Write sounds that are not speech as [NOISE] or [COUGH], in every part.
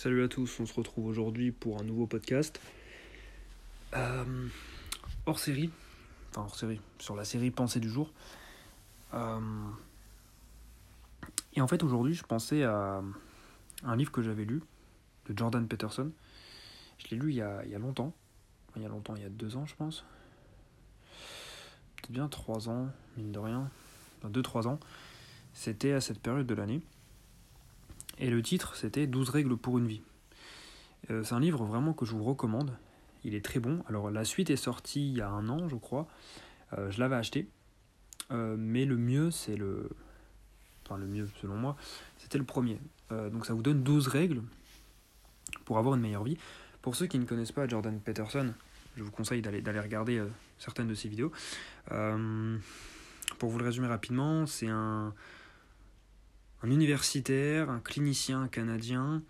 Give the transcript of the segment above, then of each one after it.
Salut à tous, on se retrouve aujourd'hui pour un nouveau podcast. Euh, hors série, enfin hors série, sur la série Pensée du jour. Euh, et en fait aujourd'hui je pensais à un livre que j'avais lu de Jordan Peterson. Je l'ai lu il y, a, longtemps. Il y a longtemps, il y a deux ans je pense. Peut-être bien trois ans, mine de rien. Deux, trois ans. C'était à cette période de l'année. Et le titre, c'était 12 règles pour une vie. Euh, c'est un livre vraiment que je vous recommande. Il est très bon. Alors la suite est sortie il y a un an, je crois. Euh, je l'avais acheté. Euh, mais le mieux, c'est le... Enfin le mieux selon moi, c'était le premier. donc ça vous donne 12 règles pour avoir une meilleure vie. Pour ceux qui ne connaissent pas Jordan Peterson, je vous conseille d'aller, d'aller regarder certaines de ses vidéos. pour vous le résumer rapidement, c'est un, un universitaire, un clinicien canadien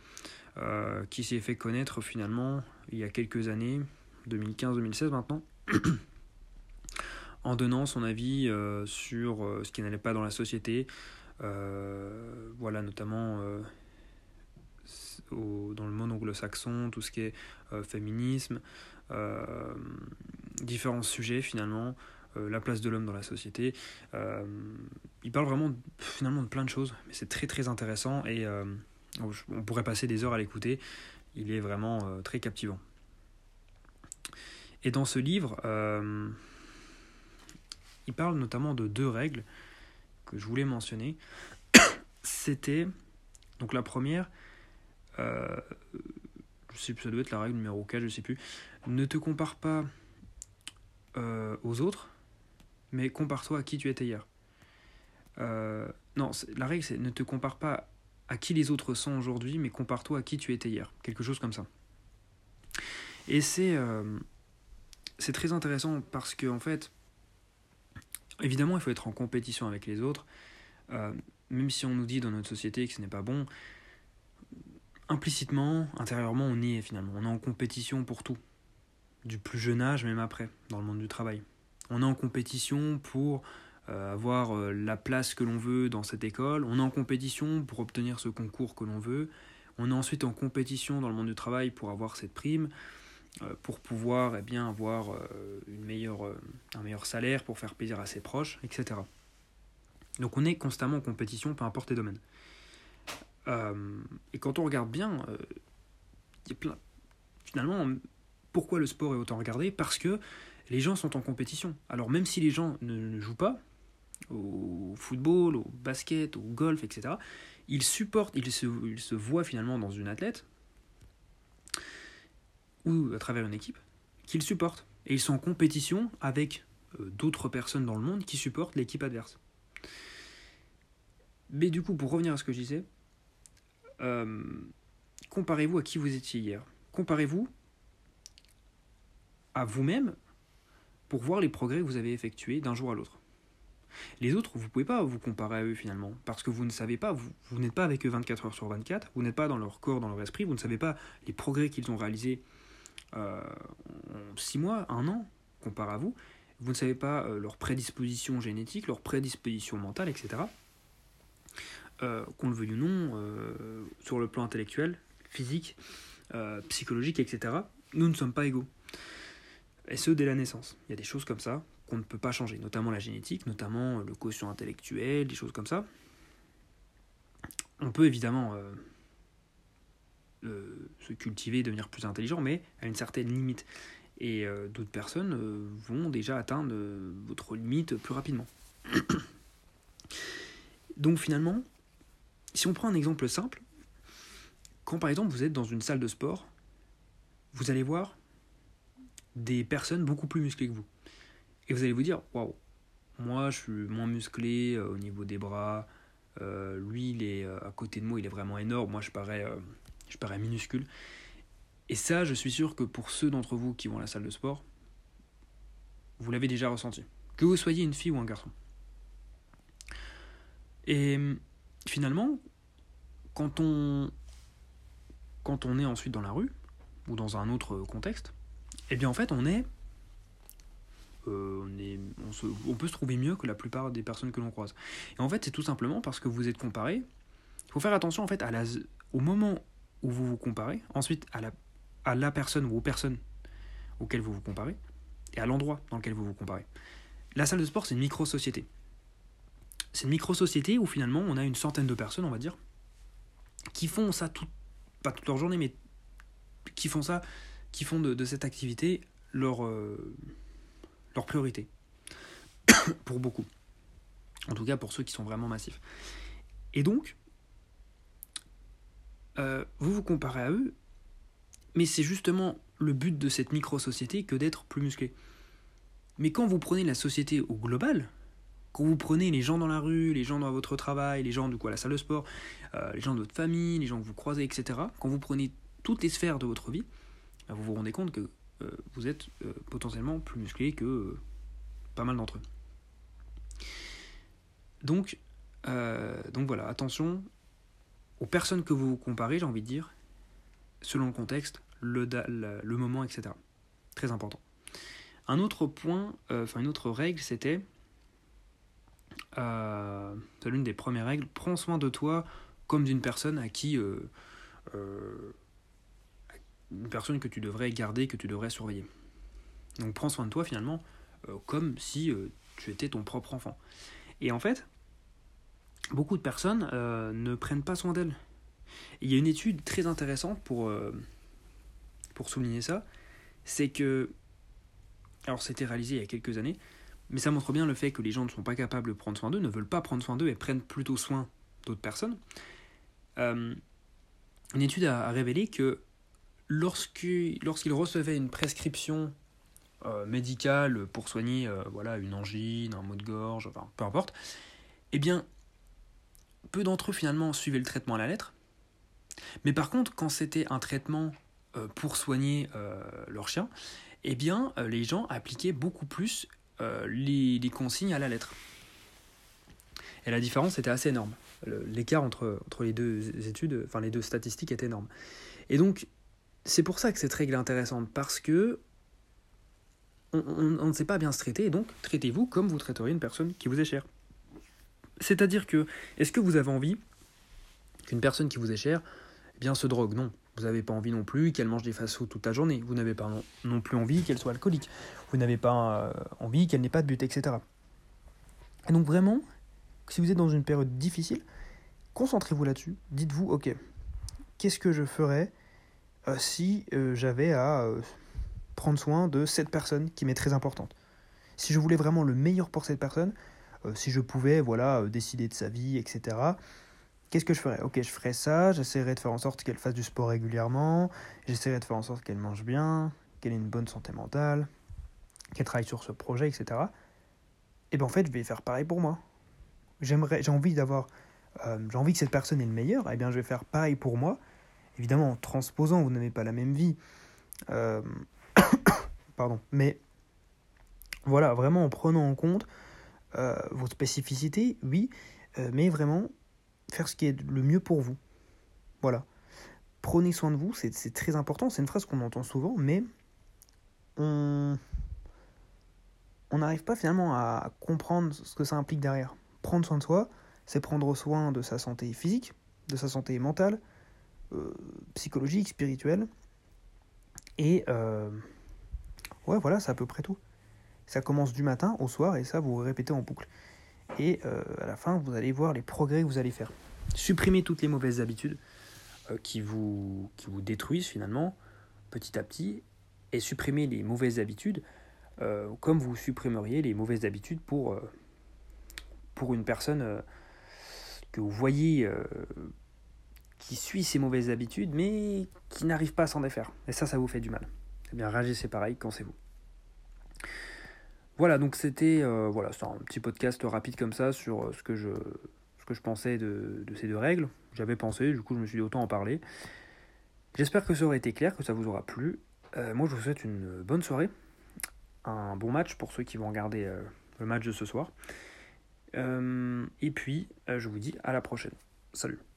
euh, qui s'est fait connaître finalement il y a quelques années, 2015-2016 maintenant, [COUGHS] en donnant son avis euh, sur euh, ce qui n'allait pas dans la société, voilà notamment dans le monde anglo-saxon, tout ce qui est féminisme, différents sujets finalement. La place de l'homme dans la société. Euh, il parle vraiment finalement de plein de choses, mais c'est très très intéressant et euh, on pourrait passer des heures à l'écouter. Il est vraiment très captivant. Et dans ce livre, il parle notamment de deux règles que je voulais mentionner. [COUGHS] C'était donc la première, je sais plus, ça doit être la règle numéro 4, je sais plus. Ne te compare pas aux autres, mais compare-toi à qui tu étais hier. Euh, non, la règle c'est ne te compare pas à qui les autres sont aujourd'hui, mais compare-toi à qui tu étais hier. Quelque chose comme ça. Et c'est euh, très intéressant parce que en fait, évidemment, il faut être en compétition avec les autres. Euh, même si on nous dit dans notre société que ce n'est pas bon, implicitement, intérieurement, on y est finalement. On est en compétition pour tout. Du plus jeune âge, même après, dans le monde du travail. On est en compétition pour avoir euh, la place que l'on veut dans cette école. On est en compétition pour obtenir ce concours que l'on veut. On est ensuite en compétition dans le monde du travail pour avoir cette prime, euh, pour pouvoir eh bien, avoir une meilleure, un meilleur salaire, pour faire plaisir à ses proches, etc. Donc on est constamment en compétition, peu importe les domaines. et quand on regarde bien, il y a plein... finalement, pourquoi le sport est autant regardé? Parce que les gens sont en compétition. Alors même si les gens ne, jouent pas au football, au basket, au golf, etc., ils supportent, ils se, ils se voient finalement dans une athlète ou à travers une équipe qu'ils supportent. Et ils sont en compétition avec euh, d'autres personnes dans le monde qui supportent l'équipe adverse. Mais du coup, pour revenir à ce que je disais, euh, comparez-vous à qui vous étiez hier. Comparez-vous à vous-même pour voir les progrès que vous avez effectués d'un jour à l'autre. Les autres, vous ne pouvez pas vous comparer à eux finalement, parce que vous ne savez pas, vous, n'êtes pas avec eux 24 heures sur 24, vous n'êtes pas dans leur corps, dans leur esprit, vous ne savez pas les progrès qu'ils ont réalisés euh, en 6 mois, un an, comparé à vous, vous ne savez pas euh, leur prédisposition génétique, leur prédisposition mentale, etc. Euh, qu'on le veuille ou non, euh, sur le plan intellectuel, physique, psychologique, etc. Nous ne sommes pas égaux et ce dès la naissance. Il y a des choses comme ça qu'on ne peut pas changer, notamment la génétique, notamment le quotient intellectuel, des choses comme ça. On peut évidemment euh, euh, se cultiver, devenir plus intelligent, mais à une certaine limite. Et euh, d'autres personnes vont déjà atteindre votre limite plus rapidement. [COUGHS] Donc finalement, si on prend un exemple simple, quand par exemple vous êtes dans une salle de sport, vous allez voir des personnes beaucoup plus musclées que vous. Et vous allez vous dire, waouh, moi je suis moins musclé euh, au niveau des bras, euh, lui il est euh, à côté de moi, il est vraiment énorme, moi je parais, je parais minuscule. Et ça, je suis sûr que pour ceux d'entre vous qui vont à la salle de sport, vous l'avez déjà ressenti. Que vous soyez une fille ou un garçon. Et finalement, quand on, quand on est ensuite dans la rue, ou dans un autre contexte, eh bien en fait on est euh, on, peut se trouver mieux que la plupart des personnes que l'on croise. Et en fait, c'est tout simplement parce que vous êtes comparé. Il faut faire attention en fait au moment où vous vous comparez, ensuite à la, à la personne ou aux personnes auxquelles vous vous comparez, et à l'endroit dans lequel vous vous comparez. La salle de sport, c'est une micro-société. C'est une micro-société où finalement on a une centaine de personnes, on va dire, qui font ça tout, pas toute leur journée, mais qui font ça, qui font de, cette activité leur, euh, leur priorité. [COUGHS] pour beaucoup. En tout cas pour ceux qui sont vraiment massifs. Et donc, euh, vous vous comparez à eux, mais c'est justement le but de cette micro-société que d'être plus musclé. Mais quand vous prenez la société au global, quand vous prenez les gens dans la rue, les gens dans votre travail, les gens du coup à la salle de sport, euh, les gens de votre famille, les gens que vous croisez, etc., quand vous prenez toutes les sphères de votre vie, bah, vous vous rendez compte que vous êtes potentiellement plus musclé que pas mal d'entre eux. Donc, donc voilà, attention, aux personnes que vous comparez, j'ai envie de dire, selon le contexte, le, moment, etc. Très important. Un autre point, euh, enfin une autre règle, c'était, euh, c'est l'une des premières règles, prends soin de toi comme d'une personne à qui, euh, euh, une personne que tu devrais garder, que tu devrais surveiller. Donc prends soin de toi finalement comme si tu étais ton propre enfant. Et en fait, beaucoup de personnes euh, ne prennent pas soin d'elles. Il y a une étude très intéressante pour, euh, pour souligner ça, c'est que, alors c'était réalisé il y a quelques années, mais ça montre bien le fait que les gens ne sont pas capables de prendre soin d'eux, ne veulent pas prendre soin d'eux et prennent plutôt soin d'autres personnes. Euh, une étude a, révélé que lorsqu'ils recevaient une prescription médicale pour soigner voilà, une angine, un mot de gorge, enfin peu importe, eh bien peu d'entre eux finalement suivaient le traitement à la lettre. Mais par contre, quand c'était un traitement euh, pour soigner euh, leur chien, eh bien, euh, les gens appliquaient beaucoup plus les, consignes à la lettre. Et la différence était assez énorme. L'écart entre, entre les deux études, enfin les deux statistiques était énorme. Et donc, c'est pour ça que cette règle est intéressante, parce que on, ne sait pas bien se traiter, et donc traitez-vous comme vous traiteriez une personne qui vous est chère. C'est-à-dire que, est-ce que vous avez envie qu'une personne qui vous est chère eh bien, se drogue? Non. Vous n'avez pas envie non plus qu'elle mange des fast toute la journée. Vous n'avez pas non, plus envie qu'elle soit alcoolique. Vous n'avez pas euh, envie qu'elle n'ait pas de but, etc. Et donc vraiment, si vous êtes dans une période difficile, concentrez-vous là-dessus. Dites-vous, ok, qu'est-ce que je ferais si euh, j'avais à prendre soin de cette personne qui m'est très importante Si je voulais vraiment le meilleur pour cette personne, euh, si je pouvais voilà, euh, décider de sa vie, etc. Qu'est-ce que je ferais? Ok, je ferais ça, j'essaierais de faire en sorte qu'elle fasse du sport régulièrement, j'essaierais de faire en sorte qu'elle mange bien, qu'elle ait une bonne santé mentale, qu'elle travaille sur ce projet, etc. Et bien en fait, je vais faire pareil pour moi. J'aimerais, j'ai envie d'avoir, euh, j'ai envie que cette personne ait le meilleur, et bien je vais faire pareil pour moi. Évidemment, en transposant, vous n'avez pas la même vie. [COUGHS] Pardon. Mais voilà, vraiment en prenant en compte euh, vos spécificités, oui, euh, mais vraiment faire ce qui est le mieux pour vous. Voilà. Prenez soin de vous, c'est très important, c'est une phrase qu'on entend souvent, mais on n'arrive pas finalement à comprendre ce que ça implique derrière. Prendre soin de soi, c'est prendre soin de sa santé physique, de sa santé mentale, euh, psychologique, spirituelle. Et ouais, voilà, c'est à peu près tout. Ça commence du matin au soir et ça, vous répétez en boucle. Et euh, à la fin, vous allez voir les progrès que vous allez faire. Supprimez toutes les mauvaises habitudes euh, qui, vous, qui vous détruisent finalement, petit à petit, et supprimez les mauvaises habitudes euh, comme vous supprimeriez les mauvaises habitudes pour, pour une personne que vous voyez qui suit ces mauvaises habitudes mais qui n'arrive pas à s'en défaire. Et ça, ça vous fait du mal. Eh bien, réagissez pareil quand c'est vous. Voilà, donc c'était euh, voilà, un petit podcast rapide comme ça sur euh, ce que je, ce que je pensais de, ces deux règles. J'avais pensé, du coup je me suis dit autant en parler. J'espère que ça aurait été clair, que ça vous aura plu. Euh, moi je vous souhaite une bonne soirée, un bon match pour ceux qui vont regarder le match de ce soir. et puis je vous dis à la prochaine. Salut